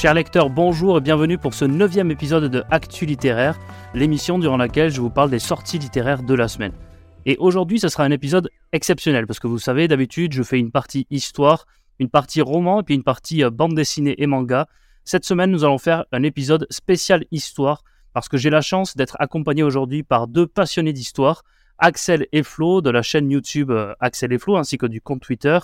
Chers lecteurs, bonjour et bienvenue pour ce neuvième épisode de Actu littéraire, l'émission durant laquelle je vous parle des sorties littéraires de la semaine. Et aujourd'hui, ce sera un épisode exceptionnel parce que vous savez, d'habitude, je fais une partie histoire, une partie roman et puis une partie euh, bande dessinée et manga. Cette semaine, nous allons faire un épisode spécial histoire parce que j'ai la chance d'être accompagné aujourd'hui par deux passionnés d'histoire, Axel et Flo de la chaîne YouTube euh, Axel et Flo ainsi que du compte Twitter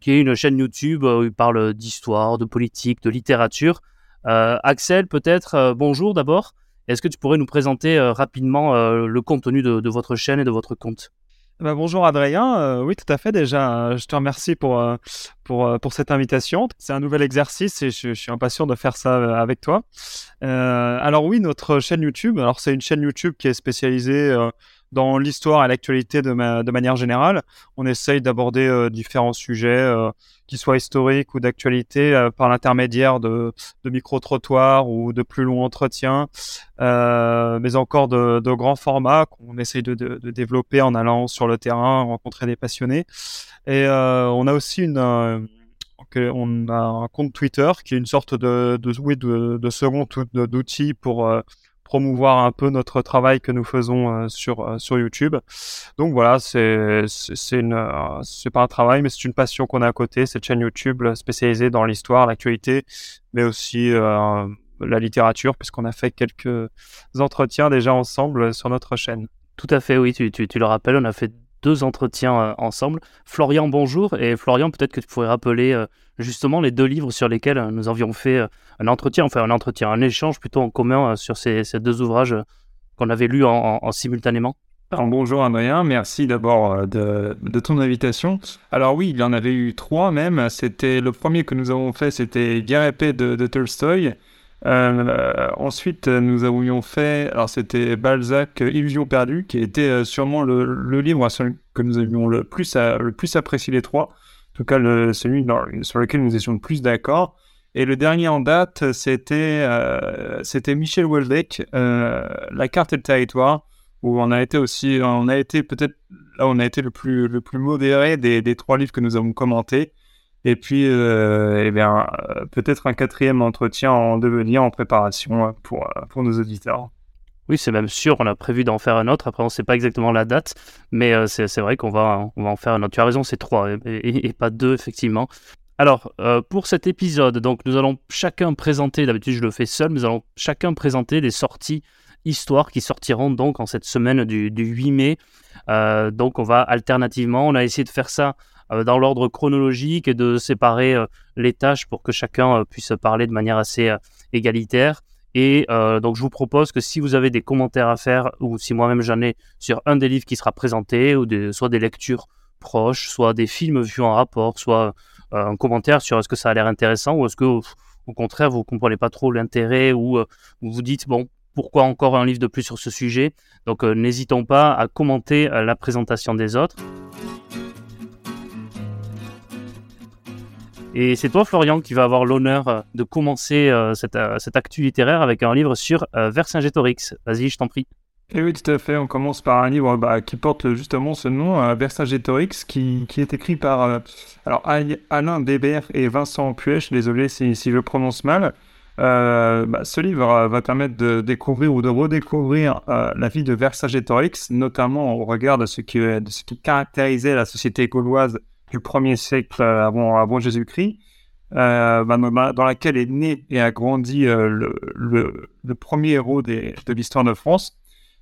qui est une chaîne YouTube où il parle d'histoire, de politique, de littérature. Axel, peut-être, bonjour d'abord. Est-ce que tu pourrais nous présenter rapidement le contenu de votre chaîne et de votre compte? Bah, bonjour Adrien, euh, oui tout à fait déjà, euh, je te remercie pour, euh, pour, pour cette invitation. C'est un nouvel exercice et je, suis impatient de faire ça avec toi. alors oui, notre chaîne YouTube, alors c'est une chaîne YouTube qui est spécialisée dans l'histoire et l'actualité de, manière générale. On essaye d'aborder euh, différents sujets, euh, qui soient historiques ou d'actualité, euh, par l'intermédiaire de, micro-trottoirs ou de plus longs entretiens, mais encore de, grands formats qu'on essaye de, développer en allant sur le terrain, rencontrer des passionnés. Et on a aussi une... on a un compte Twitter qui est une sorte de, de, oui, de second d'outil pour promouvoir un peu notre travail que nous faisons euh, sur euh, sur YouTube. Donc voilà, c'est euh, c'est pas un travail, mais c'est une passion qu'on a à côté. Cette chaîne YouTube spécialisée dans l'histoire, l'actualité, mais aussi la littérature, puisqu'on a fait quelques entretiens déjà ensemble sur notre chaîne. Tout à fait, oui, tu, tu, le rappelles, on a fait deux entretiens ensemble. Florian, bonjour. Et Florian, peut-être que tu pourrais rappeler justement les deux livres sur lesquels euh, nous avions fait un entretien, enfin un entretien, un échange plutôt en commun sur ces, deux ouvrages qu'on avait lus en, simultanément. bonjour Adrien, merci d'abord de, ton invitation. Alors oui, il y en avait eu trois même. C'était le premier que nous avons fait, c'était Guerre épée de, de Tolstoy. Euh, ensuite, nous avions fait, alors c'était Balzac, Illusion perdue, qui était euh, sûrement le, livre que nous avions le plus, le plus apprécié les trois. En tout cas, le, celui sur lequel nous étions le plus d'accord. Et le dernier en date, c'était euh, Michel Welbeck, La carte et le territoire, où on a été aussi, on a été peut-être là, on a été le plus le plus modéré des, trois livres que nous avons commentés. Et puis, euh, eh bien, euh, peut-être un quatrième entretien en devenir, en préparation euh, pour, pour nos auditeurs. Oui, c'est même sûr, on a prévu d'en faire un autre. Après, on ne sait pas exactement la date, mais c'est vrai qu'on va, en faire un autre. Tu as raison, c'est trois et, pas deux, effectivement. Alors, pour cet épisode, donc nous allons chacun présenter, d'habitude je le fais seul, nous allons chacun présenter des sorties histoires qui sortiront donc en cette semaine du, du 8 mai. donc on va alternativement, on a essayé de faire ça euh, dans l'ordre chronologique et de séparer euh, les tâches pour que chacun euh, puisse parler de manière assez égalitaire. Et donc, je vous propose que si vous avez des commentaires à faire, ou si moi-même j'en ai sur un des livres qui sera présenté, ou soit des lectures proches, soit des films vus en rapport, soit un commentaire sur est-ce que ça a l'air intéressant, ou est-ce que au contraire vous comprenez pas trop l'intérêt, ou vous vous dites bon pourquoi encore un livre de plus sur ce sujet? Donc, n'hésitons pas à commenter la présentation des autres. Et c'est toi, Florian, qui va avoir l'honneur euh, de commencer euh, cette, euh, cette, actu littéraire avec un livre sur Vercingétorix. Vas-y, je t'en prie. Et eh oui, tout à fait. On commence par un livre bah, qui porte justement ce nom, Vercingétorix, qui, qui est écrit par alors, Alain Bébert et Vincent Puech. Désolé si, si je prononce mal. Bah, ce livre va permettre de découvrir ou de redécouvrir la vie de Vercingétorix, notamment au regard de ce qui, de ce qui caractérisait la société gauloise du 1er siècle euh, avant, Jésus-Christ, euh, dans laquelle est né et a grandi euh, le, premier héros de l'histoire de France.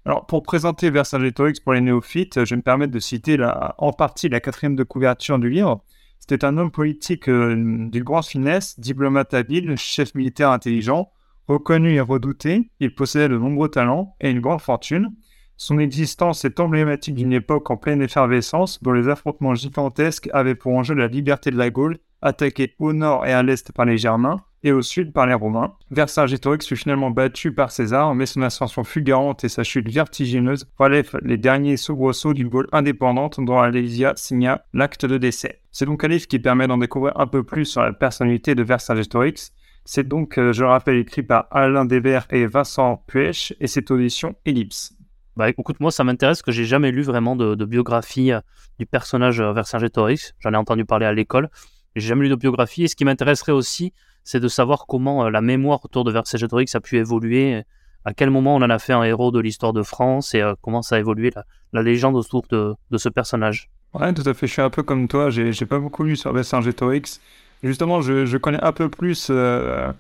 Alors, pour présenter Vercingétorix pour les néophytes, je vais me permettre de citer en partie la quatrième de couverture du livre. C'était un homme politique d'une grande finesse, diplomate habile, chef militaire intelligent, reconnu et redouté. Il possédait de nombreux talents et une grande fortune. Son existence est emblématique d'une époque en pleine effervescence dont les affrontements gigantesques avaient pour enjeu la liberté de la Gaule, attaquée au nord et à l'est par les Germains et au sud par les Romains. Vercingétorix fut finalement battu par César, mais son ascension fulgurante et sa chute vertigineuse relèvent les derniers soubresauts d'une Gaule indépendante dont Alésia signa l'acte de décès. C'est donc un livre qui permet d'en découvrir un peu plus sur la personnalité de Vercingétorix. C'est donc, euh, je le rappelle, écrit par Alain Desvers et Vincent Puech et c'est audition Ellipse. Bah écoute, moi ça m'intéresse que j'ai jamais lu vraiment de, biographie euh, du personnage euh, Vercingétorix. J'en ai entendu parler à l'école, j'ai jamais lu de biographie. Et ce qui m'intéresserait aussi, c'est de savoir comment la mémoire autour de Vercingétorix a pu évoluer, à quel moment on en a fait un héros de l'histoire de France et comment ça a évolué la, légende autour de, ce personnage. Ouais, tout à fait. Je suis un peu comme toi. J'ai pas beaucoup lu sur Vercingétorix. Justement, je, connais un peu plus euh,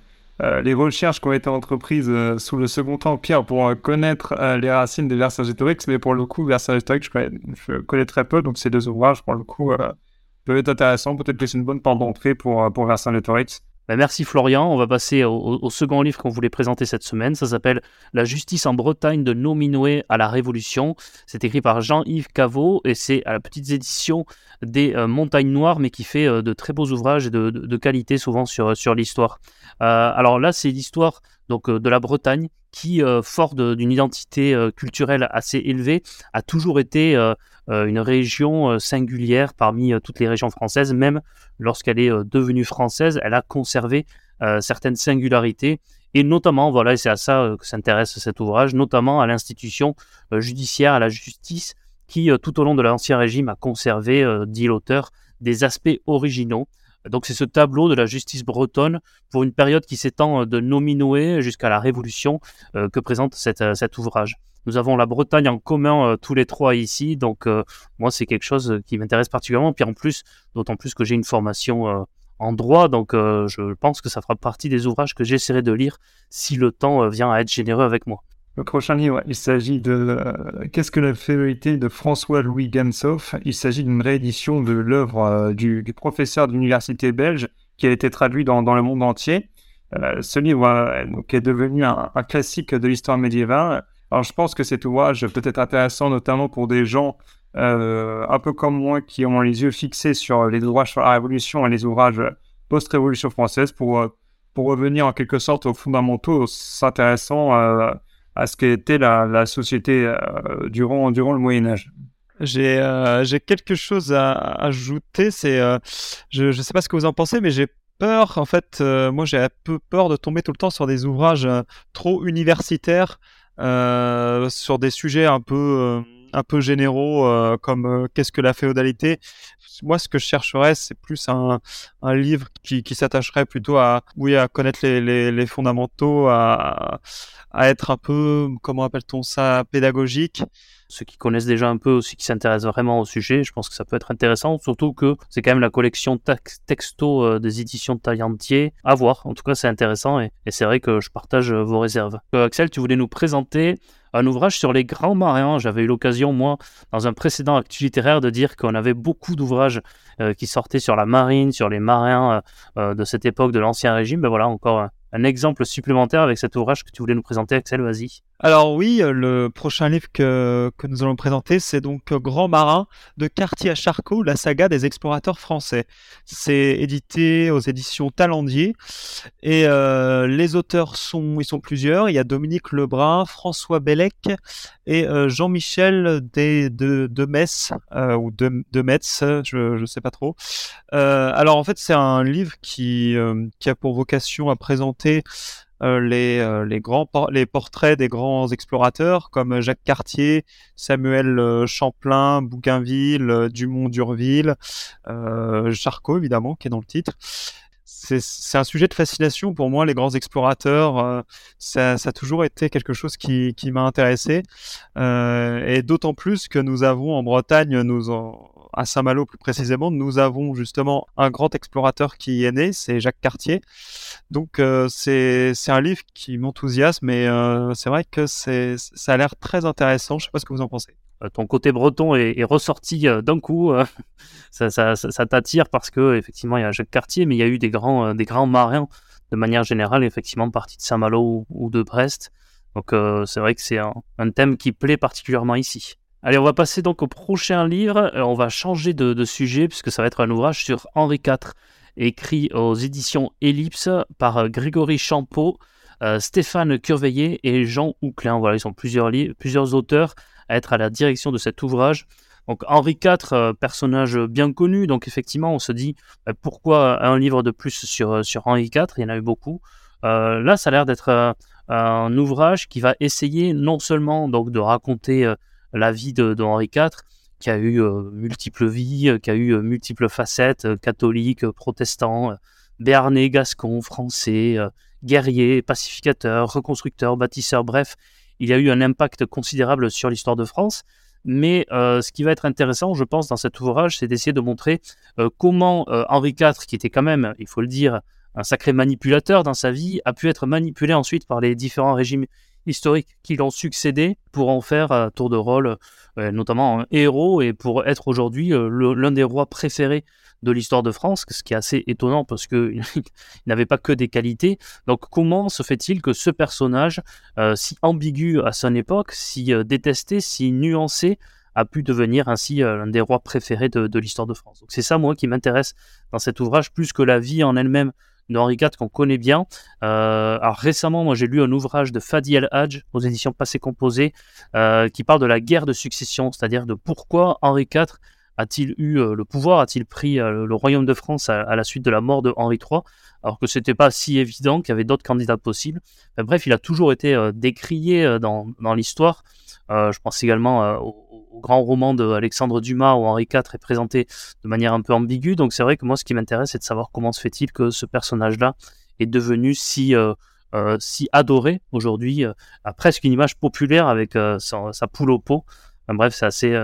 les recherches qui ont été entreprises euh, sous le Second Empire pour euh, connaître les racines des Vercingétorix, mais pour le coup, Vercingétorix, je je connais très peu, donc ces deux ouvrages, pour le coup, peuvent être intéressants. Peut-être que c'est une bonne porte d'entrée pour, pour Vercingétorix. Ben merci Florian. On va passer au, second livre qu'on voulait présenter cette semaine. Ça s'appelle La justice en Bretagne de Nominoé à la Révolution. C'est écrit par Jean-Yves Caveau et c'est à la petite édition des Montagnes Noires, mais qui fait de très beaux ouvrages de, de, qualité souvent sur, sur l'histoire. Euh, alors là, c'est l'histoire donc de la Bretagne qui, fort d'une identité culturelle assez élevée, a toujours été une région singulière parmi toutes les régions françaises, même lorsqu'elle est devenue française, elle a conservé certaines singularités. Et notamment, voilà, et c'est à ça que s'intéresse cet ouvrage, notamment à l'institution judiciaire, à la justice, qui tout au long de l'Ancien Régime a conservé, dit l'auteur, des aspects originaux donc c'est ce tableau de la justice bretonne pour une période qui s'étend euh, de Nominoé jusqu'à la Révolution euh, que présente euh, cet ouvrage. Nous avons la Bretagne en commun tous les trois ici, donc moi c'est quelque chose qui m'intéresse particulièrement. Puis en plus, d'autant plus que j'ai une formation en droit, donc je pense que ça fera partie des ouvrages que j'essaierai de lire si le temps vient à être généreux avec moi. Le prochain livre, il s'agit de euh, Qu'est-ce que la férité de François-Louis Gansoff Il s'agit d'une réédition de l'œuvre euh, du, professeur de l'université belge qui a été traduit dans, le monde entier. Euh, ce livre est devenu un, classique de l'histoire médiévale. Alors je pense que cet ouvrage peut être intéressant notamment pour des gens un peu comme moi qui ont les yeux fixés sur les ouvrages sur la Révolution et les ouvrages post-révolution française pour, pour revenir en quelque sorte aux fondamentaux s'intéressant à ce qu'était la, société euh, durant, durant le Moyen Âge. J'ai euh, quelque chose à, ajouter. C'est euh, je ne sais pas ce que vous en pensez, mais j'ai peur. En fait, moi j'ai un peu peur de tomber tout le temps sur des ouvrages trop universitaires, sur des sujets un peu un peu généraux comme qu'est-ce que la féodalité? Moi, ce que je chercherais, c'est plus un, livre qui, s'attacherait plutôt à oui à connaître les, fondamentaux, à, être un peu, comment appelle-t-on ça, pédagogique. Ceux qui connaissent déjà un peu aussi, qui s'intéressent vraiment au sujet, je pense que ça peut être intéressant, surtout que c'est quand même la collection texto euh, des éditions de Taillantier. À voir, en tout cas c'est intéressant et, c'est vrai que je partage euh, vos réserves. Euh, Axel, tu voulais nous présenter un ouvrage sur les grands marins. J'avais eu l'occasion, moi, dans un précédent actu littéraire, de dire qu'on avait beaucoup d'ouvrages qui sortaient sur la marine, sur les marins de cette époque de l'Ancien Régime. Ben voilà, encore un exemple supplémentaire avec cet ouvrage que tu voulais nous présenter, Axel, vas-y. Alors oui, euh, le prochain livre que, que nous allons présenter, c'est donc Grand Marin de Cartier à Charcot, la saga des explorateurs français. C'est édité aux éditions Talendier et euh, les auteurs sont, ils sont plusieurs. Il y a Dominique Lebrun, François Bellec et euh, Jean-Michel de, Metz ou de, Metz, je ne sais pas trop. alors en fait, c'est un livre qui, qui a pour vocation à présenter euh, les, euh, les, grands les portraits des grands explorateurs comme Jacques Cartier, Samuel euh, Champlain, Bougainville, Dumont d'Urville, Charcot évidemment qui est dans le titre c'est un sujet de fascination pour moi, les grands explorateurs. ça, ça, a toujours été quelque chose qui, qui m'a intéressé. Euh, et d'autant plus que nous avons en Bretagne, nous en, à Saint-Malo plus précisément, nous avons justement un grand explorateur qui est né, c'est Jacques Cartier. Donc euh, c'est un livre qui m'enthousiasme et euh, c'est vrai que ça a l'air très intéressant. Je sais pas ce que vous en pensez. Euh, ton côté breton est, ressorti d'un coup. ça, t'attire parce que effectivement il y a Jacques Cartier, mais il y a eu des grands, des grands marins de manière générale, effectivement partis de Saint-Malo ou, de Brest. Donc c'est vrai que c'est un thème qui plaît particulièrement ici. Allez, on va passer donc au prochain livre. Euh, on va changer de, sujet puisque ça va être un ouvrage sur Henri IV, écrit aux éditions Ellipse par euh, Grégory Champeau, euh, Stéphane Curveillé et Jean Houclin. Voilà, ils sont plusieurs, plusieurs auteurs à être à la direction de cet ouvrage. Donc Henri IV, personnage bien connu, donc effectivement on se dit pourquoi un livre de plus sur, sur Henri IV, il y en a eu beaucoup. là ça a l'air d'être un ouvrage qui va essayer non seulement donc de raconter la vie de, Henri IV, qui a eu multiples vies, qui a eu multiples facettes, catholique, protestant, béarnais, gascon, français, guerrier, pacificateur, reconstructeur, bâtisseur, bref, il a eu un impact considérable sur l'histoire de France. Mais euh, ce qui va être intéressant, je pense, dans cet ouvrage, c'est d'essayer de montrer euh, comment euh, Henri IV, qui était quand même, il faut le dire, un sacré manipulateur dans sa vie, a pu être manipulé ensuite par les différents régimes historiques qui l'ont succédé pour en faire à tour de rôle, notamment un héros et pour être aujourd'hui l'un des rois préférés de l'histoire de France, ce qui est assez étonnant parce qu'il n'avait pas que des qualités. Donc comment se fait-il que ce personnage, euh, si ambigu à son époque, si euh, détesté, si nuancé, a pu devenir ainsi euh, l'un des rois préférés de, l'histoire de France? C'est ça moi qui m'intéresse dans cet ouvrage plus que la vie en elle-même d'Henri IV qu'on connaît bien. alors récemment, moi j'ai lu un ouvrage de Fadi El Hadj aux éditions Passé Composé qui parle de la guerre de succession, c'est-à-dire de pourquoi Henri IV a-t-il eu euh, le pouvoir, a-t-il pris euh, le royaume de France à, la suite de la mort de Henri III, alors que c'était pas si évident qu'il y avait d'autres candidats possibles. bref, il a toujours été euh, décrié dans, l'histoire. je pense également au, grand roman d'Alexandre Dumas où Henri IV est présenté de manière un peu ambiguë. Donc c'est vrai que moi, ce qui m'intéresse, c'est de savoir comment se fait-il que ce personnage-là est devenu si si adoré aujourd'hui, a presque une image populaire avec sa, poule au pot. bref, c'est assez,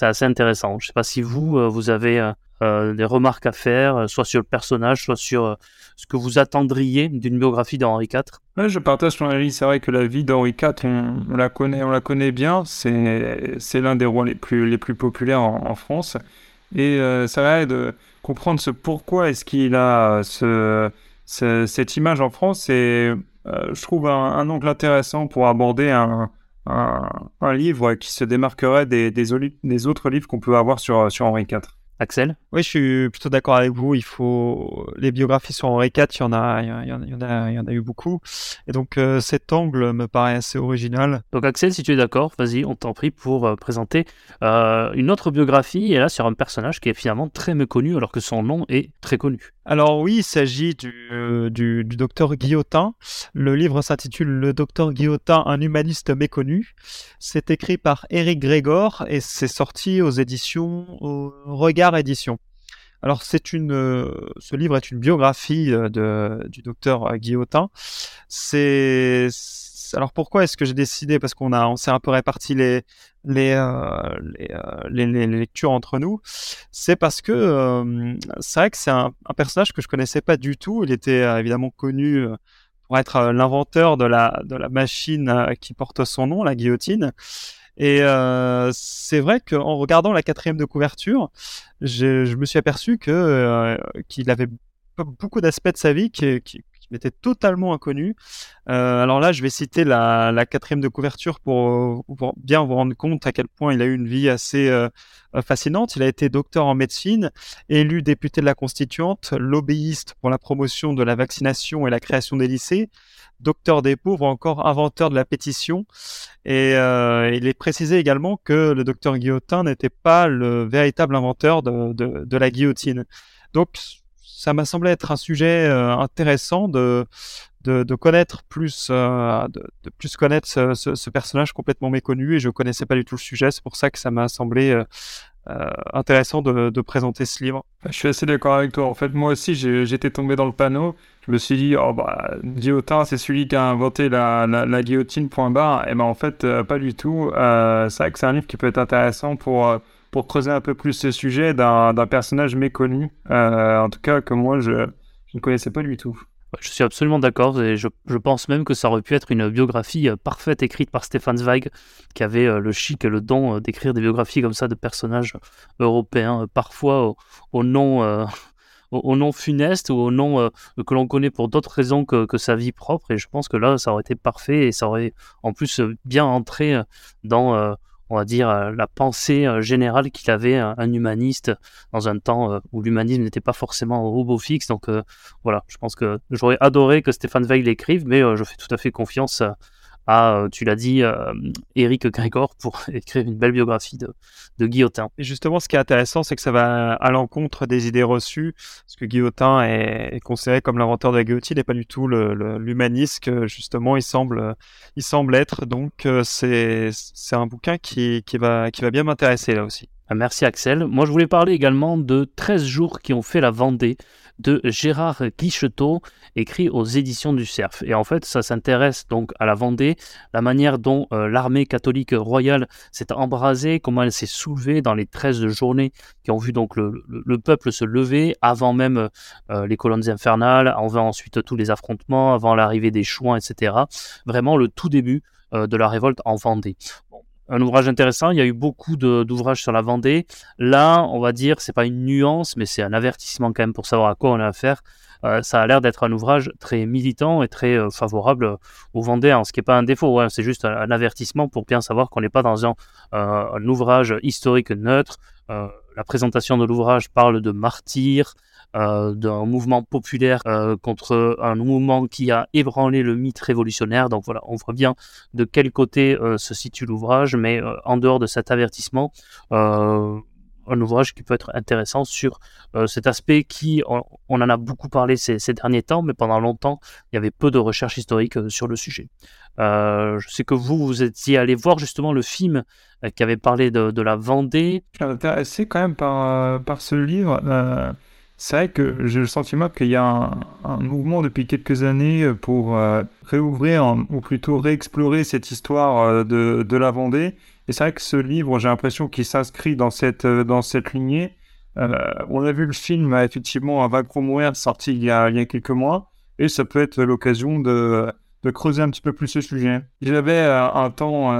assez intéressant. Je ne sais pas si vous, euh, vous avez euh, euh, des remarques à faire, soit sur le personnage, soit sur ce que vous attendriez d'une biographie d'Henri IV. Je partage ton avis. C'est vrai que la vie d'Henri IV, on, la connaît, on la connaît bien. C'est, l'un des rois les plus, les plus populaires en, France. Et ça va de comprendre ce pourquoi est-ce qu'il a ce, cette image en France. Et je trouve un, un, angle intéressant pour aborder un, un, livre qui se démarquerait des, des, autres livres qu'on peut avoir sur, sur Henri IV. Axel Oui, je suis plutôt d'accord avec vous. Il faut les biographies sur Henri IV, il y en a, il y en a, il y en a, eu beaucoup. Et donc euh, cet angle me paraît assez original. Donc Axel, si tu es d'accord, vas-y, on t'en prie pour euh, présenter euh, une autre biographie et là sur un personnage qui est finalement très méconnu alors que son nom est très connu. Alors oui, il s'agit du, du, du, docteur Guillotin. Le livre s'intitule Le docteur Guillotin, un humaniste méconnu. C'est écrit par Éric Grégor et c'est sorti aux éditions au Regard Édition. Alors c'est une, euh, ce livre est une biographie euh, de, du docteur Guillotin. C'est alors pourquoi est-ce que j'ai décidé parce qu'on a on s'est un peu réparti les euh, les, les, lectures entre nous c'est parce que c'est vrai que c'est un, un, personnage que je connaissais pas du tout il était évidemment connu pour être l'inventeur de la de la machine qui porte son nom la guillotine et euh, c'est vrai qu'en regardant la quatrième de couverture, je, me suis aperçu euh, qu'il avait beaucoup d'aspects de sa vie qui, m'étaient totalement inconnus. Euh, alors là, je vais citer la, la quatrième de couverture pour, pour, bien vous rendre compte à quel point il a eu une vie assez euh, fascinante. Il a été docteur en médecine, élu député de la Constituante, lobbyiste pour la promotion de la vaccination et la création des lycées, docteur des pauvres, encore inventeur de la pétition. Et euh, il est précisé également que le docteur Guillotin n'était pas le véritable inventeur de, de, la guillotine. Donc, ça m'a semblé être un sujet euh, intéressant de, de, connaître plus, euh, de, plus connaître ce, ce, personnage complètement méconnu et je connaissais pas du tout le sujet. C'est pour ça que ça m'a semblé intéressant de, présenter ce livre. Je suis assez d'accord avec toi. En fait, moi aussi, j'étais tombé dans le panneau. Je me suis dit, oh bah, Guillotin, c'est celui qui a inventé la, la, guillotine, point barre. Et ben en fait, euh, pas du tout. Euh, c'est vrai que c'est un livre qui peut être intéressant pour, euh, pour creuser un peu plus ce sujet d'un personnage méconnu. en tout cas, que moi, je ne connaissais pas du tout. Je suis absolument d'accord et je, pense même que ça aurait pu être une biographie euh, parfaite écrite par Stefan Zweig, qui avait euh, le chic et le don euh, d'écrire des biographies comme ça de personnages européens, parfois au, nom, au, nom funeste ou au nom que l'on connaît pour d'autres raisons que, sa vie propre. Et je pense que là, ça aurait été parfait et ça aurait en plus bien entré dans on va dire, euh, la pensée euh, générale qu'il avait un humaniste dans un temps euh, où l'humanisme n'était pas forcément au robot fixe. Donc voilà, je pense que j'aurais adoré que Stéphane Veil l'écrive, mais je fais tout à fait confiance euh, tu l'as dit, Eric euh, Grégor pour écrire une belle biographie de, de Guillotin. Et justement, ce qui est intéressant, c'est que ça va à l'encontre des idées reçues, parce que Guillotin est, considéré comme l'inventeur de la guillotine et pas du tout l'humaniste que justement il semble, il semble être. Donc euh, c'est un bouquin qui, qui, va, qui va bien m'intéresser là aussi. Merci Axel. Moi je voulais parler également de 13 jours qui ont fait la Vendée de Gérard Guichetot, écrit aux éditions du Cerf. Et en fait, ça s'intéresse donc à la Vendée, la manière dont euh, l'armée catholique royale s'est embrasée, comment elle s'est soulevée dans les 13 journées qui ont vu donc le, peuple se lever avant même euh, les colonnes infernales, avant ensuite tous les affrontements, avant l'arrivée des chouans, etc. Vraiment le tout début euh, de la révolte en Vendée un ouvrage intéressant. Il y a eu beaucoup d'ouvrages sur la Vendée. Là, on va dire, c'est pas une nuance, mais c'est un avertissement quand même pour savoir à quoi on a affaire. Euh, ça a l'air d'être un ouvrage très militant et très euh, favorable aux Vendéens, ce qui n'est pas un défaut, c'est juste un, avertissement pour bien savoir qu'on n'est pas dans euh, un, ouvrage historique neutre. la présentation de l'ouvrage parle de martyrs, euh, d'un mouvement populaire euh, contre un mouvement qui a ébranlé le mythe révolutionnaire. Donc voilà, on voit bien de quel côté euh, se situe l'ouvrage, mais en dehors de cet avertissement, un ouvrage qui peut être intéressant sur cet aspect qui, on, en a beaucoup parlé ces, derniers temps, mais pendant longtemps, il y avait peu de recherches historiques sur le sujet. je sais que vous, vous étiez allé voir justement le film qui avait parlé de, la Vendée. Je suis intéressé quand même par ce livre c'est vrai que j'ai le sentiment qu'il y a un, mouvement depuis quelques années pour euh, réouvrir, ou plutôt réexplorer cette histoire euh, de, de, la Vendée. Et c'est vrai que ce livre, j'ai l'impression qu'il s'inscrit dans cette, euh, dans cette lignée. on a vu le film, effectivement, Va mourir, sorti il y, a, il y a quelques mois. Et ça peut être l'occasion de, de creuser un petit peu plus ce sujet. J'avais un temps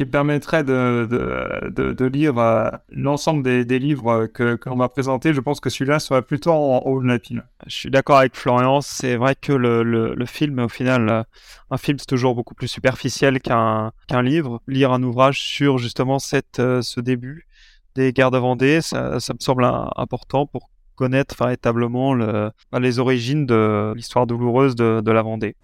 qui permettrait de, de, lire euh, l'ensemble des, des, livres que qu'on va présenter. Je pense que celui-là serait plutôt en haut de la pile. Je suis d'accord avec Florian. C'est vrai que le, le, film, au final, euh, un film, c'est toujours beaucoup plus superficiel qu'un qu'un livre. Lire un ouvrage sur justement cette, euh, ce début des guerres de Vendée, ça, me semble important pour connaître véritablement le, bah, les origines de l'histoire douloureuse de, de la Vendée.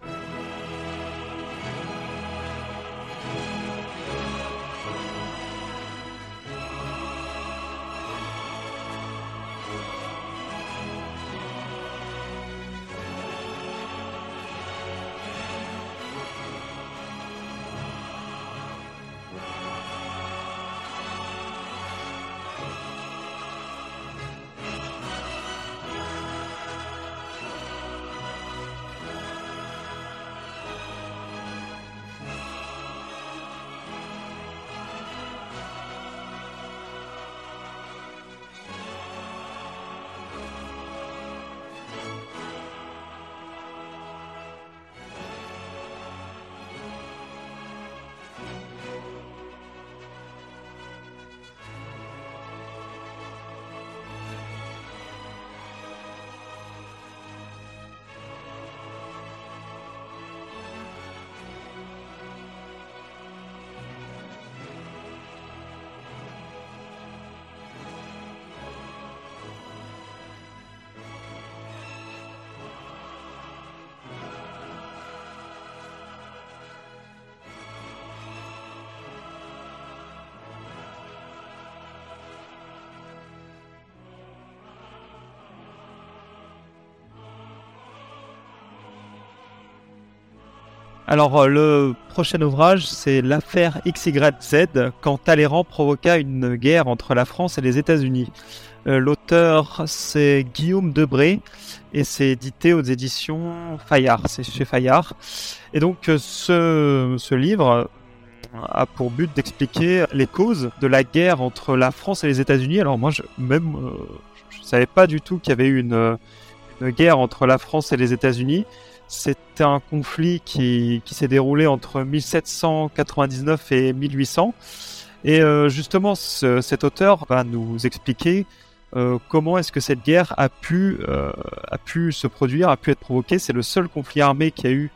Alors euh, le prochain ouvrage, c'est l'affaire XYZ, quand Talleyrand provoqua une guerre entre la France et les États-Unis. Euh, l'auteur, c'est Guillaume Debré et c'est édité aux éditions Fayard. C'est chez Fayard. Et donc euh, ce, ce livre a pour but d'expliquer les causes de la guerre entre la France et les États-Unis. Alors moi, je, même, je savais pas du tout qu'il y avait eu une guerre entre la France et les États-Unis. C'était un conflit qui, s'est déroulé entre 1799 et 1800. Et euh, justement, cet auteur va nous expliquer euh, comment est-ce que cette guerre a pu, euh, a pu se produire, a pu être provoquée. C'est le seul conflit armé qu'il y a eu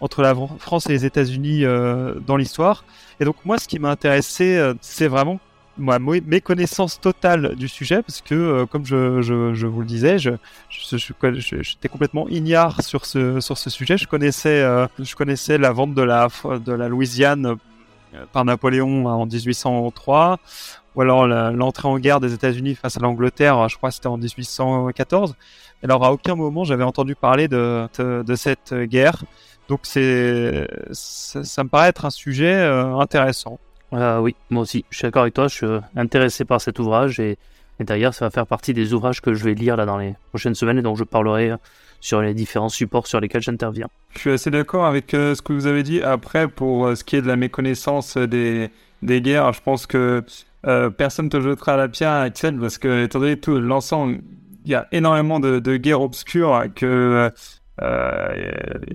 entre la France et les États-Unis dans l'histoire. Et donc moi, ce qui m'a intéressé, c'est vraiment moi, mes connaissances totales du sujet, parce que, euh, comme je, je, vous le disais, je, j'étais complètement ignare sur ce, sur ce sujet. Je connaissais, euh, je connaissais la vente de la, de la Louisiane euh, par Napoléon en 1803, ou alors l'entrée en guerre des États-Unis face à l'Angleterre, je crois que c'était en 1814. Alors, à aucun moment, j'avais entendu parler de, de, cette guerre. Donc, c'est, ça, me paraît être un sujet intéressant oui, moi aussi, je suis d'accord avec toi, je suis intéressé par cet ouvrage et, et d'ailleurs ça va faire partie des ouvrages que je vais lire là dans les prochaines semaines et dont je parlerai sur les différents supports sur lesquels j'interviens. Je suis assez d'accord avec ce que vous avez dit. Après, pour ce qui est de la méconnaissance des, guerres, je pense que euh, personne te jettera la pierre Axel parce que étant donné tout l'ensemble, il y a énormément de, guerres obscures que euh,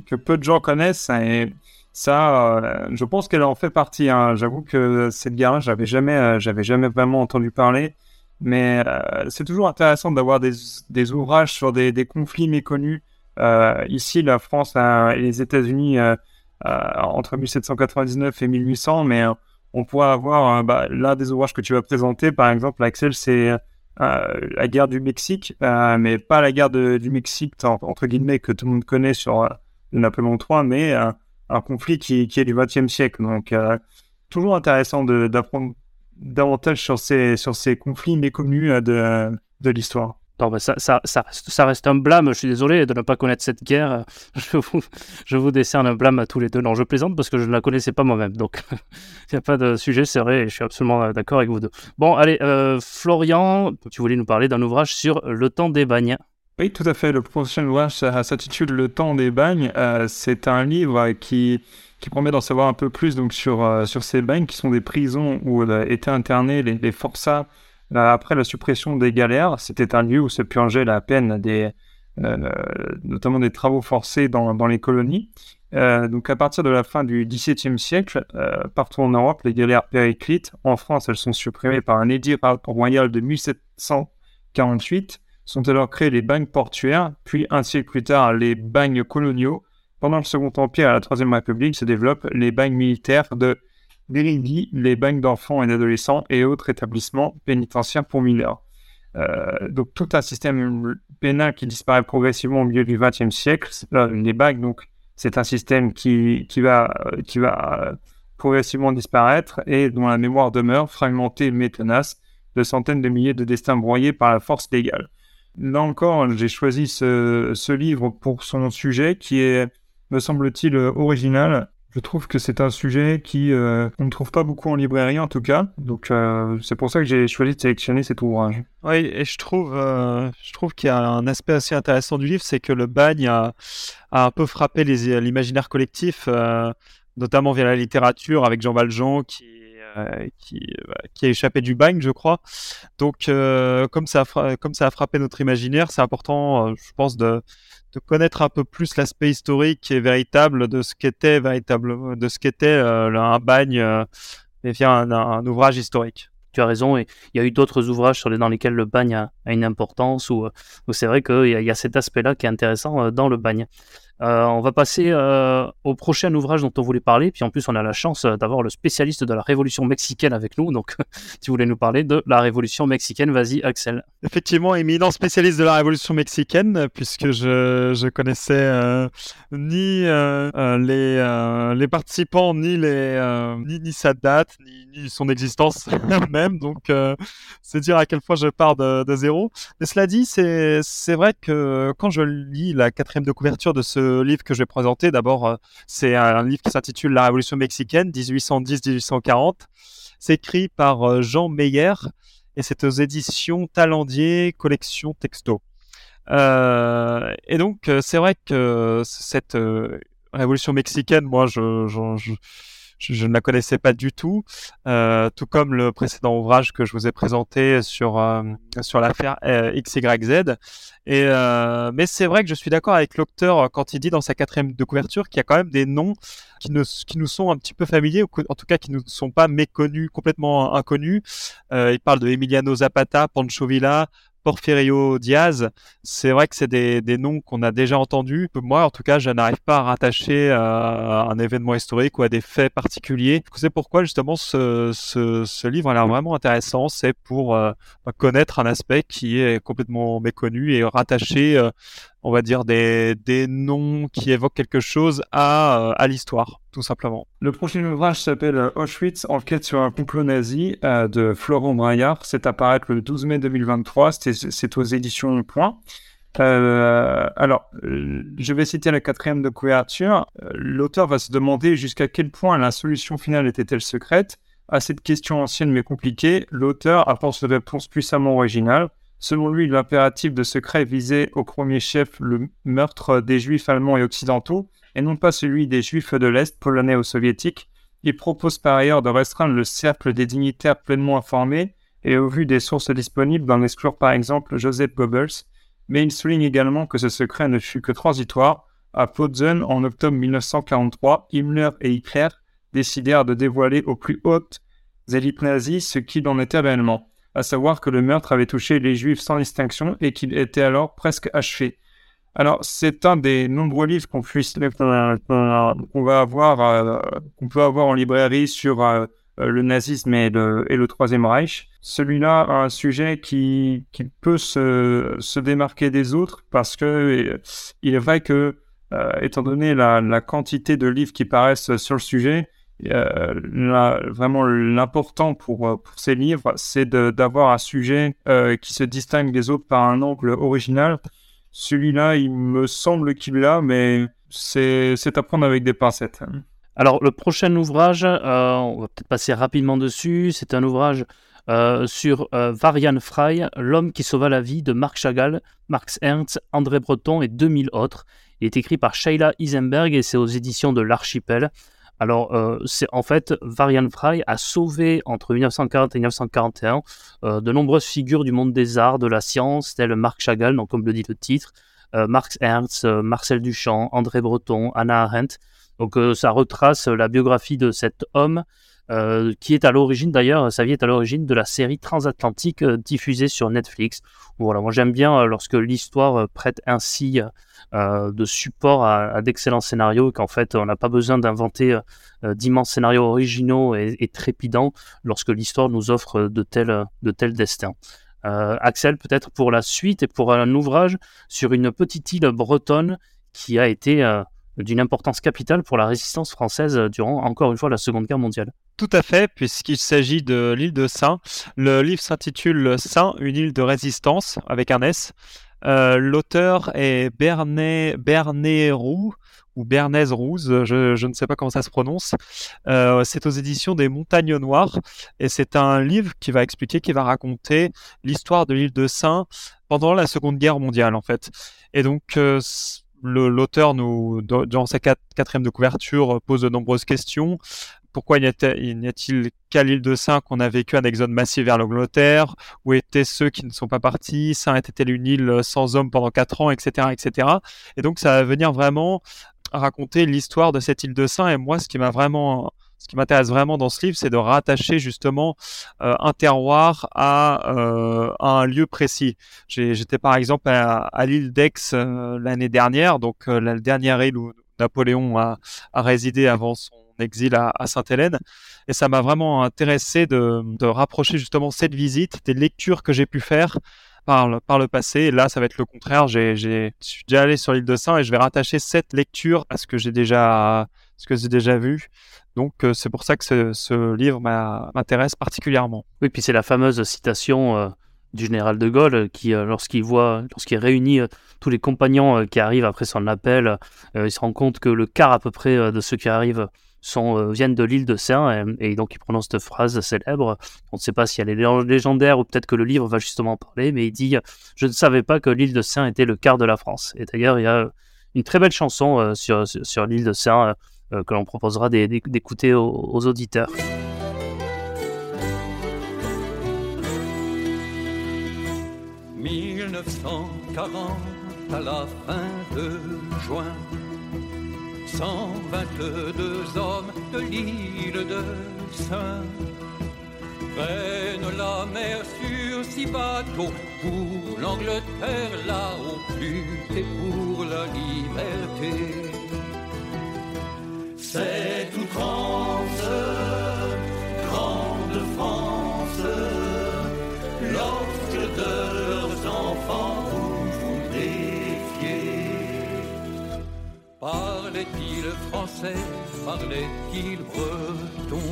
que peu de gens connaissent et ça, euh, je pense qu'elle en fait partie. Hein. J'avoue que cette guerre-là, j'avais jamais, j'avais jamais vraiment entendu parler. Mais c'est toujours intéressant d'avoir des, ouvrages sur des, conflits méconnus. ici, la France et les États-Unis entre 1799 et 1800, mais on pourrait avoir euh, bah, l'un des ouvrages que tu vas présenter, par exemple, Axel, c'est euh, la guerre du Mexique, euh, mais pas la guerre du Mexique, entre guillemets, que tout le monde connaît sur Napoléon III, mais un conflit qui, est du XXe siècle. Donc, toujours intéressant d'apprendre davantage sur ces, conflits méconnus de, de l'histoire. Bah, ça, reste un blâme, je suis désolé de ne pas connaître cette guerre. Je vous, je décerne un blâme à tous les deux. Non, je plaisante parce que je ne la connaissais pas moi-même. Donc, il n'y a pas de sujet, c'est vrai, et je suis absolument euh, d'accord avec vous deux. Bon, allez, euh, Florian, tu voulais nous parler d'un ouvrage sur le temps des bagnes. Oui, tout à fait. Le prochain ouvrage s'intitule Le temps des bagnes. Euh, c'est un livre qui, qui promet d'en savoir un peu plus donc, sur, sur ces bagnes qui sont des prisons où étaient internés les, forçats après la suppression des galères, c'était un lieu où se purgeait la peine des, euh, notamment des travaux forcés dans, dans les colonies. Euh, donc à partir de la fin du XVIIe siècle, euh, partout en Europe, les galères périclites, en France, elles sont supprimées par un édit royal de 1748, sont alors créés les bagnes portuaires, puis un siècle plus tard les bagnes coloniaux. Pendant le Second Empire et la Troisième République se développent les bagnes militaires de vérifie les banques d'enfants et d'adolescents et autres établissements pénitentiaires pour mineurs. Euh, donc tout un système pénal qui disparaît progressivement au milieu du XXe siècle. les bagues, donc, c'est un système qui, va, qui va progressivement disparaître et dont la mémoire demeure fragmentée mais tenace, de centaines de milliers de destins broyés par la force légale. Là encore, j'ai choisi ce, ce livre pour son sujet qui est, me semble-t-il, original je trouve que c'est un sujet qui euh, on ne trouve pas beaucoup en librairie en tout cas, donc euh, c'est pour ça que j'ai choisi de sélectionner cet ouvrage. Oui, et je trouve, euh, je trouve qu'il y a un aspect assez intéressant du livre, c'est que le bagne a, a, un peu frappé l'imaginaire collectif, notamment via la littérature avec Jean Valjean qui qui, qui, a échappé du bagne, je crois. Donc, comme, ça a comme ça a frappé notre imaginaire, c'est important, je pense, de, connaître un peu plus l'aspect historique et véritable de ce qu'était véritable, de ce qu'était euh, un bagne euh, et via un, ouvrage historique. Tu as raison, et il y a eu d'autres ouvrages sur les, dans lesquels le bagne a, une importance, ou c'est vrai qu'il y, a cet aspect-là qui est intéressant euh, dans le bagne. Euh, on va passer euh, au prochain ouvrage dont on voulait parler. Puis en plus, on a la chance euh, d'avoir le spécialiste de la Révolution mexicaine avec nous. Donc, tu voulais nous parler de la Révolution mexicaine. Vas-y, Axel. Effectivement, éminent spécialiste de la Révolution mexicaine, puisque je, je connaissais ni les, les participants, ni, les, ni, ni, sa date, ni, son existence même. Donc, c'est dire à quel point je pars de, de zéro. Mais cela dit, c'est vrai que quand je lis la quatrième de couverture de ce livre que je vais présenter, d'abord, euh, c'est un livre qui s'intitule La Révolution mexicaine, 1810-1840. C'est écrit par euh, Jean Meyer et c'est aux éditions Talendier, collection texto. Euh, et donc, c'est vrai que cette révolution mexicaine, moi, je, ne la connaissais pas du tout, euh, tout comme le précédent ouvrage que je vous ai présenté sur euh, sur l'affaire euh, XYZ. Et mais c'est vrai que je suis d'accord avec l'auteur quand il dit dans sa quatrième de couverture qu'il y a quand même des noms qui, ne, qui nous sont un petit peu familiers, ou en tout cas qui ne sont pas méconnus, complètement inconnus. il parle de Emiliano Zapata, Pancho Villa, Porfirio Diaz, c'est vrai que c'est des, des, noms qu'on a déjà entendus. Moi, en tout cas, je n'arrive pas à rattacher à un événement historique ou à des faits particuliers. C'est pourquoi justement ce, ce, ce livre a l'air vraiment intéressant. C'est pour euh, connaître un aspect qui est complètement méconnu et rattacher euh, on va dire, des, des noms qui évoquent quelque chose à, euh, à l'histoire, tout simplement. Le prochain ouvrage s'appelle euh, Auschwitz, enquête sur un complot nazi euh, de Florent Braillard. C'est apparaître le 12 mai 2023. C'est aux éditions Point. Alors, je vais citer la quatrième de couverture. L'auteur va se demander jusqu'à quel point la solution finale était-elle secrète À cette question ancienne mais compliquée, l'auteur apporte une réponse puissamment originale. Selon lui, l'impératif de secret visait au premier chef le meurtre des juifs allemands et occidentaux, et non pas celui des juifs de l'Est, polonais ou soviétiques. Il propose par ailleurs de restreindre le cercle des dignitaires pleinement informés, et au vu des sources disponibles, d'en exclure par exemple Joseph Goebbels, mais il souligne également que ce secret ne fut que transitoire. À Potsdam, en octobre 1943, Himmler et Hitler décidèrent de dévoiler aux plus hautes élites nazies ce qu'il en était réellement à savoir que le meurtre avait touché les juifs sans distinction et qu'il était alors presque achevé. Alors, c'est un des nombreux livres qu'on euh, peut avoir en librairie sur euh, le nazisme et le, Troisième Reich. Celui-là a un sujet qui, peut se, démarquer des autres parce que il est vrai que, euh, étant donné la, quantité de livres qui paraissent sur le sujet, euh, vraiment l'important pour, euh, pour ces livres, c'est d'avoir un sujet euh, qui se distingue des autres par un angle original. Celui-là, il me semble qu'il l'a, mais c'est à prendre avec des pincettes. Alors, le prochain ouvrage, on va peut-être passer rapidement dessus. C'est un ouvrage sur Varian Fry, L'homme qui sauva la vie de Marc Chagall, Marx Ernst, André Breton et 2000 autres. Il est écrit par Sheila Isenberg et c'est aux éditions de l'Archipel. Alors, euh, c'est en fait, Varian Fry a sauvé entre 1940 et 1941 euh, de nombreuses figures du monde des arts, de la science, telles Marc Chagall, donc comme le dit le titre, euh, Marx Ernst, Marcel Duchamp, André Breton, Anna Arendt. Donc, ça retrace la biographie de cet homme qui est à l'origine d'ailleurs, sa vie est à l'origine de la série transatlantique diffusée sur Netflix. Voilà, moi j'aime bien lorsque l'histoire prête ainsi euh, de support à, d'excellents scénarios et qu'en fait on n'a pas besoin d'inventer euh, d'immenses scénarios originaux et, trépidants lorsque l'histoire nous offre de tels, de tels destins. Euh, Axel, peut-être pour la suite et pour un ouvrage sur une petite île bretonne qui a été d'une importance capitale pour la résistance française durant, encore une fois, la Seconde Guerre mondiale. Tout à fait, puisqu'il s'agit de l'île de Saint. Le livre s'intitule Saint, une île de résistance, avec un S. Euh, l'auteur est Bernet, Bernet Roux ou Bernaise Rouze, je, ne sais pas comment ça se prononce. Euh, c'est aux éditions des Montagnes Noires et c'est un livre qui va expliquer, qui va raconter l'histoire de l'île de Saint pendant la Seconde Guerre mondiale en fait. Et donc euh, l'auteur nous, dans sa quatrième de couverture, pose de nombreuses questions pourquoi n'y a-t-il qu'à l'île de Saint qu'on a vécu un exode massif vers l'Angleterre? Où étaient ceux qui ne sont pas partis? Saint était-elle une île sans hommes pendant quatre ans, etc., etc. Et donc ça va venir vraiment raconter l'histoire de cette île de Saint. Et moi, ce qui m'a vraiment ce qui m'intéresse vraiment dans ce livre, c'est de rattacher justement euh, un terroir à, euh, un lieu précis. J'étais par exemple à, l'île d'Aix euh, l'année dernière, donc la dernière île où Napoléon a, a résidé avant son exil à, Sainte-Hélène. Et ça m'a vraiment intéressé de, rapprocher justement cette visite des lectures que j'ai pu faire par le, par le passé. Et là, ça va être le contraire. J'ai, je suis déjà allé sur l'île de Saint et je vais rattacher cette lecture à ce que j'ai déjà, ce que j'ai déjà vu. Donc, euh, c'est pour ça que ce, livre m'intéresse particulièrement. Oui, puis c'est la fameuse citation euh, du général de Gaulle qui, euh, lorsqu'il voit, lorsqu'il réunit tous les compagnons qui arrivent après son appel, il se rend compte que le quart à peu près de ceux qui arrivent viennent de l'île de Saint, et, donc il prononce cette phrase célèbre. On ne sait pas si elle est légendaire ou peut-être que le livre va justement en parler, mais il dit Je ne savais pas que l'île de Saint était le quart de la France. Et d'ailleurs, il y a une très belle chanson euh, sur, sur, l'île de euh, que l'on proposera d'écouter aux, auditeurs. 1940 à la fin de juin 122 hommes de l'île de Saint prennent la mer sur six bateaux pour l'Angleterre là-haut, lutter pour la liberté. Français, parlait-il breton.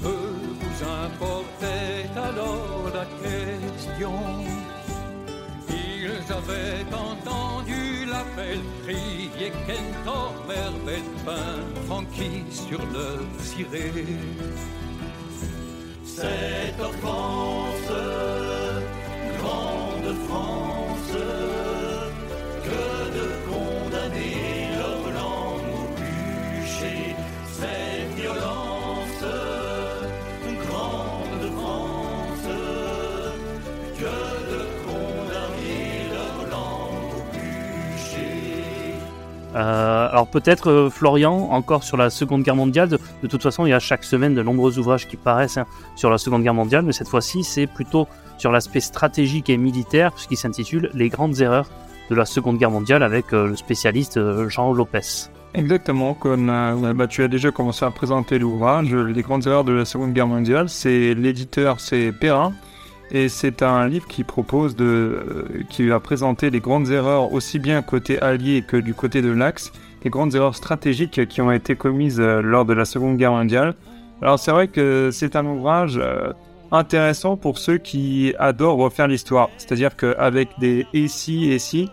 Peu vous importait alors la question? Ils avaient entendu l'appel crier Kentor, Mervel, Pain, Francky sur le ciré. Cette offense, Euh, alors peut-être euh, Florian, encore sur la Seconde Guerre mondiale. De, toute façon, il y a chaque semaine de nombreux ouvrages qui paraissent hein, sur la Seconde Guerre mondiale, mais cette fois-ci, c'est plutôt sur l'aspect stratégique et militaire, puisqu'il s'intitule Les grandes erreurs de la Seconde Guerre mondiale avec euh, le spécialiste Jean Lopez. Exactement, comme bah, tu as déjà commencé à présenter l'ouvrage, Les grandes erreurs de la Seconde Guerre mondiale, c'est l'éditeur, c'est Perrin, et c'est un livre qui propose de, euh, qui va présenter les grandes erreurs aussi bien côté allié que du côté de l'Axe, les grandes erreurs stratégiques qui ont été commises euh, lors de la Seconde Guerre mondiale. Alors c'est vrai que c'est un ouvrage euh, intéressant pour ceux qui adorent refaire l'histoire, c'est-à-dire qu'avec des et si et si,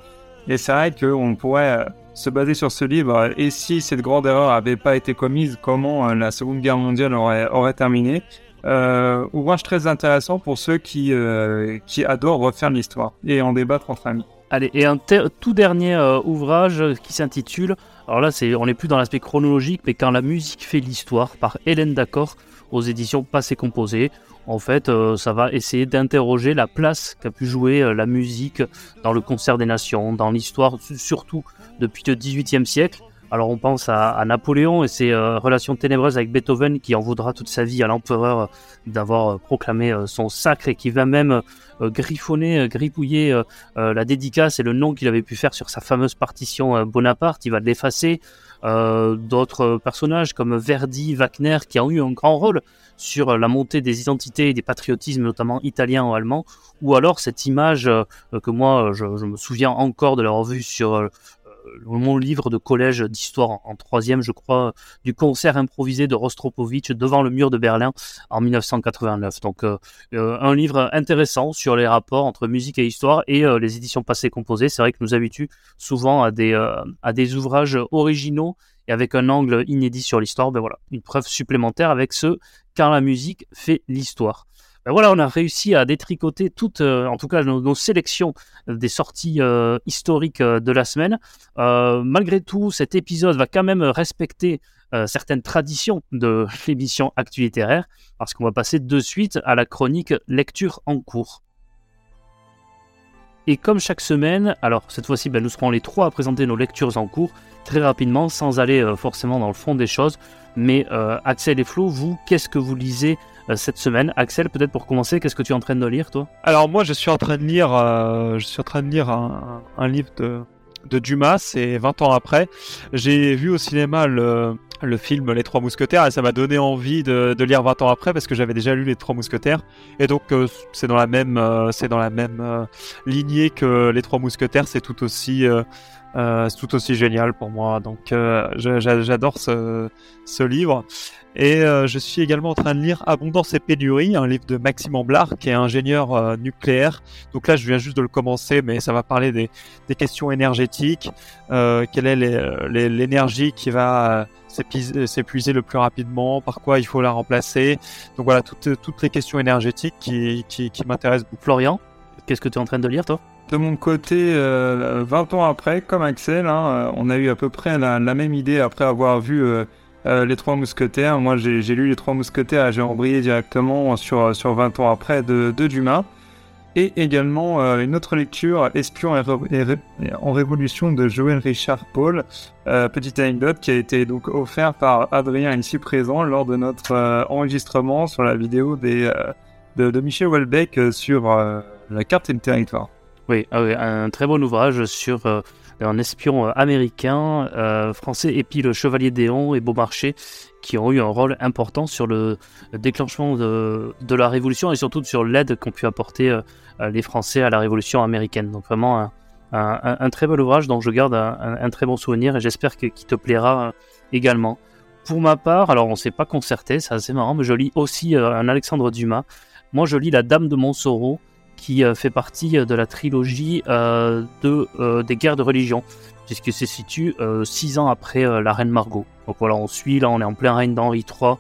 et c'est vrai qu'on pourrait se baser sur ce livre, et si cette grande erreur n'avait pas été commise, comment la Seconde Guerre mondiale aurait, aurait terminé. Euh, ouvrage très intéressant pour ceux qui, euh, qui adorent refaire l'histoire et en débattre entre amis. Allez, et un tout dernier euh, ouvrage qui s'intitule, alors là, c'est, on n'est plus dans l'aspect chronologique, mais quand la musique fait l'histoire, par Hélène D'accord, aux éditions Passé Composé. En fait, ça va essayer d'interroger la place qu'a pu jouer la musique dans le concert des nations, dans l'histoire, su- surtout depuis le XVIIIe siècle. Alors on pense à, Napoléon et ses euh, relations ténébreuses avec Beethoven qui en voudra toute sa vie à l'empereur euh, d'avoir euh, proclamé son sacre et qui va même griffonner, gripouiller la dédicace et le nom qu'il avait pu faire sur sa fameuse partition Bonaparte. Il va l'effacer. D'autres personnages comme Verdi, Wagner qui ont eu un grand rôle sur la montée des identités et des patriotismes, notamment italiens ou allemands, ou alors cette image que moi je, je me souviens encore de l'avoir vue sur mon livre de collège d'histoire en, troisième, je crois, du concert improvisé de Rostropovitch devant le mur de Berlin en 1989. Donc euh, euh, un livre intéressant sur les rapports entre musique et histoire et euh, les éditions passées composées. C'est vrai que nous habitue souvent à des, à des ouvrages originaux et avec un angle inédit sur l'histoire. Ben voilà, une preuve supplémentaire avec ce quand la musique fait l'histoire. Ben voilà, on a réussi à détricoter toutes, euh, en tout cas nos, sélections des sorties euh, historiques euh, de la semaine. Euh, malgré tout, cet épisode va quand même respecter euh, certaines traditions de l'émission Actu littéraire, parce qu'on va passer de suite à la chronique lecture en cours. Et comme chaque semaine, alors cette fois-ci, ben, nous serons les trois à présenter nos lectures en cours très rapidement, sans aller euh, forcément dans le fond des choses. Mais euh, Axel et Flo, vous, qu'est-ce que vous lisez euh, cette semaine? Axel, peut-être pour commencer, qu'est-ce que tu es en train de lire, toi? Alors moi, je suis en train de lire, je suis en train de lire un, un livre de, de Dumas, c'est 20 ans après. J'ai vu au cinéma le, le film Les Trois Mousquetaires et ça m'a donné envie de, lire 20 ans après parce que j'avais déjà lu Les Trois Mousquetaires et donc euh, c'est dans la même, euh, c'est dans la même euh, lignée que Les Trois Mousquetaires. C'est tout aussi, c'est tout aussi génial pour moi. Donc euh, j'adore ce, ce livre. Et euh, je suis également en train de lire Abondance et pénurie, un livre de Maxime Amblard, qui est ingénieur euh, nucléaire. Donc là, je viens juste de le commencer, mais ça va parler des, des questions énergétiques. Euh, quelle est l'énergie qui va euh, s'épuiser le plus rapidement? Par quoi il faut la remplacer? Donc voilà, toutes, toutes les questions énergétiques qui, qui, qui m'intéressent. Florian, qu'est-ce que tu es en train de lire, toi? De mon côté, euh, 20 ans après, comme Axel, hein, euh, on a eu à peu près la, même idée après avoir vu euh, euh, Les Trois Mousquetaires. Moi, j'ai lu Les Trois Mousquetaires et j'ai embrayé directement sur, sur 20 ans après de, Dumas. Et également euh, une autre lecture, Espion en Révolution de Joël Richard Paul. Euh, petite anecdote qui a été donc offert par Adrien ici présent lors de notre euh, enregistrement sur la vidéo euh, de, de Michel Houellebecq euh, sur euh, la carte et le territoire. Oui, ah oui, un très bon ouvrage sur euh, un espion euh, américain, euh, français, et puis le Chevalier Déon et Beaumarchais, qui ont eu un rôle important sur le déclenchement de, la Révolution et surtout sur l'aide qu'ont pu apporter les Français à la Révolution américaine. Donc vraiment un, très bel ouvrage dont je garde un, très bon souvenir et j'espère qu'il te plaira également. Pour ma part, alors on s'est pas concerté, c'est assez marrant, mais je lis aussi un Alexandre Dumas. Moi, je lis La Dame de Montsoreau, qui euh, fait partie euh, de la trilogie euh, de, des guerres de religion, puisque se situe six ans après la reine Margot. Donc voilà, on suit, là on est en plein règne d'Henri III,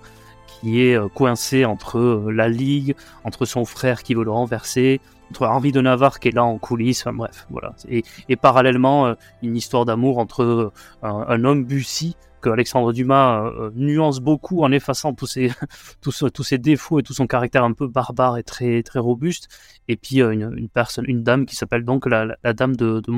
qui est coincé entre la Ligue, entre son frère qui veut le renverser, entre Henri de Navarre qui est là en coulisses, enfin bref, voilà. Et, et parallèlement, une histoire d'amour entre un, un homme Bussy Alexandre Dumas euh, nuance beaucoup en effaçant tous ses, défauts et tout son caractère un peu barbare et très, très robuste. Et puis euh, une, personne, une dame qui s'appelle donc la, dame de, de.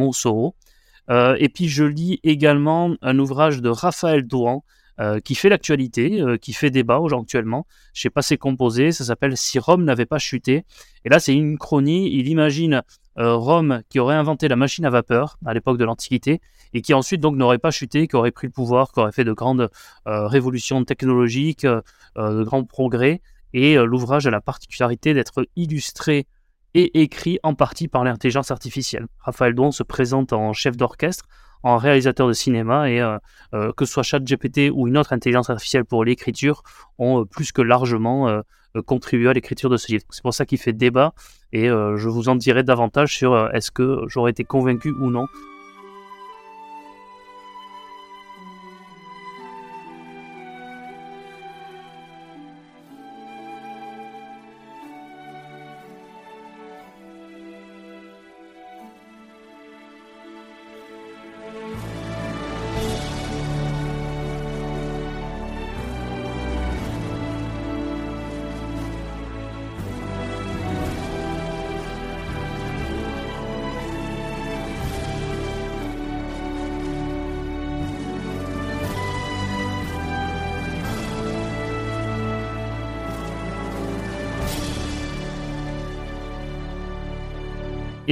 Euh, et puis je lis également un ouvrage de Raphaël Douan euh, qui fait l'actualité, euh, qui fait débat aujourd'hui actuellement. Je sais pas c'est composé, ça s'appelle Si Rome n'avait pas chuté. Et là c'est une chronie, il imagine euh, Rome qui aurait inventé la machine à vapeur à l'époque de l'Antiquité et qui ensuite donc n'aurait pas chuté, qui aurait pris le pouvoir, qui aurait fait de grandes euh, révolutions technologiques, euh, de grands progrès. Et l'ouvrage a la particularité d'être illustré et écrit en partie par l'intelligence artificielle. Raphaël Don se présente en chef d'orchestre, en réalisateur de cinéma et euh, euh, que ce soit ChatGPT ou une autre intelligence artificielle pour l'écriture ont plus que largement contribué à l'écriture de ce livre. C'est pour ça qu'il fait débat et je vous en dirai davantage sur est-ce que j'aurais été convaincu ou non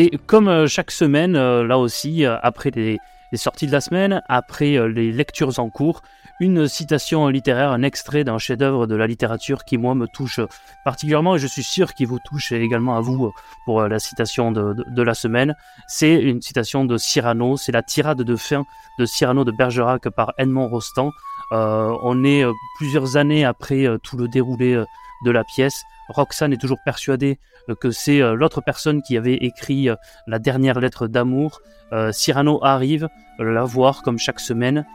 Et comme euh, chaque semaine, euh, là aussi, euh, après les, sorties de la semaine, après les lectures en cours, une citation littéraire, un extrait d'un chef-d'œuvre de la littérature qui, moi, me touche particulièrement et je suis sûr qu'il vous touche également à vous pour la citation de la semaine. C'est une citation de Cyrano, c'est la tirade de fin de Cyrano de Bergerac par Edmond Rostand. Euh, on est plusieurs années après tout le déroulé de la pièce. Roxane est toujours persuadée que c'est l'autre personne qui avait écrit la dernière lettre d'amour. Cyrano arrive la voir comme chaque semaine.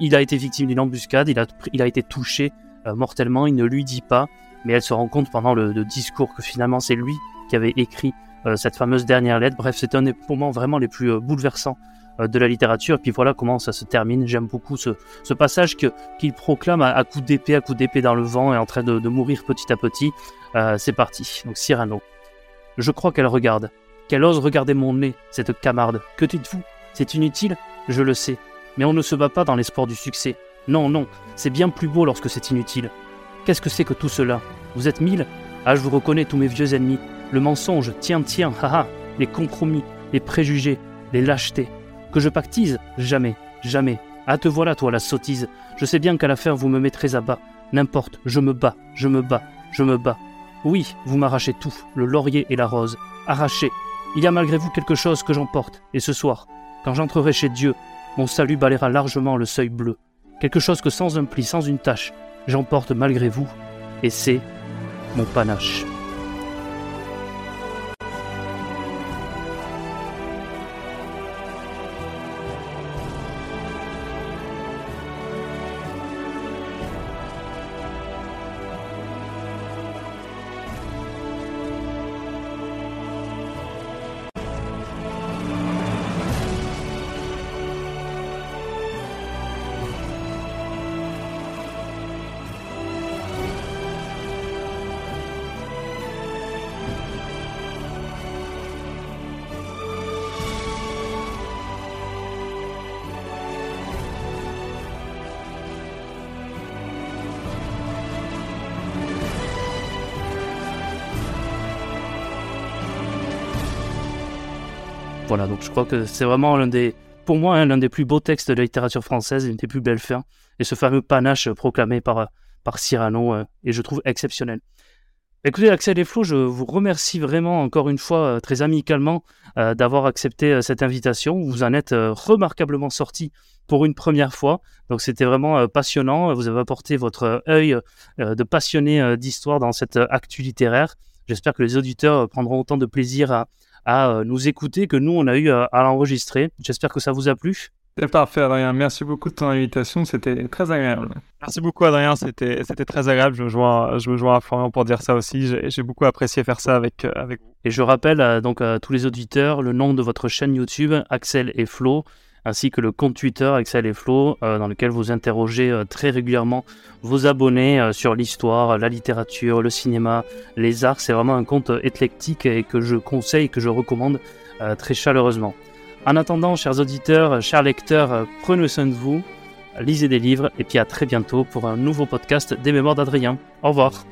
il a été victime d'une embuscade, il a, il a été touché mortellement, il ne lui dit pas, mais elle se rend compte pendant le, le discours que finalement c'est lui qui avait écrit cette fameuse dernière lettre. Bref, c'est un des moments vraiment les plus bouleversants de la littérature. Et puis voilà comment ça se termine. J'aime beaucoup ce, passage qu'il proclame à, coups d'épée, à coups d'épée dans le vent et en train de, de mourir petit à petit. Euh, c'est parti. Donc Cyrano. Je crois qu'elle regarde. Qu'elle ose regarder mon nez, cette camarde. Que dites-vous? C'est inutile? Je le sais. Mais on ne se bat pas dans l'espoir du succès. Non, non, c'est bien plus beau lorsque c'est inutile. Qu'est-ce que c'est que tout cela? Vous êtes mille? Ah, je vous reconnais tous mes vieux ennemis. Le mensonge, tiens, tiens, haha, les compromis, les préjugés, les lâchetés. Que je pactise Jamais, jamais. Ah, te voilà, toi, la sottise. Je sais bien qu'à la fin, vous me mettrez à bas. N'importe, je me bats, je me bats, je me bats. Oui, vous m'arrachez tout, le laurier et la rose. Arrachez. Il y a malgré vous quelque chose que j'emporte, et ce soir, quand j'entrerai chez Dieu, mon salut balayera largement le seuil bleu. Quelque chose que sans un pli, sans une tache, j'emporte malgré vous, et c'est mon panache. Donc je crois que c'est vraiment l'un des, pour moi, hein, l'un des plus beaux textes de la littérature française, l'une des plus belles fins, et ce fameux panache proclamé par, par Cyrano, euh, et je trouve exceptionnel. Écoutez, Axel et Flo, je vous remercie vraiment encore une fois euh, très amicalement euh, d'avoir accepté cette invitation. Vous en êtes remarquablement sortis pour une première fois. Donc c'était vraiment passionnant. Vous avez apporté votre œil de passionné d'histoire dans cette actu littéraire. J'espère que les auditeurs prendront autant de plaisir à, à nous écouter que nous, on a eu à, à l'enregistrer. J'espère que ça vous a plu. C'est parfait, Adrien. Merci beaucoup de ton invitation. C'était très agréable. Merci beaucoup, Adrien. C'était, c'était très agréable. Je me, joins, je me joins à Florian pour dire ça aussi. J'ai, beaucoup apprécié faire ça avec, euh, avec vous. Et je rappelle euh, donc à tous les auditeurs le nom de votre chaîne YouTube, Axel et Flo, ainsi que le compte Twitter Axel et Flo, euh, dans lequel vous interrogez euh, très régulièrement vos abonnés euh, sur l'histoire, la littérature, le cinéma, les arts. C'est vraiment un compte éclectique et que je conseille, que je recommande très chaleureusement. En attendant, chers auditeurs, chers lecteurs, prenez soin de vous, lisez des livres et puis à très bientôt pour un nouveau podcast des Mémoires d'Adrien. Au revoir.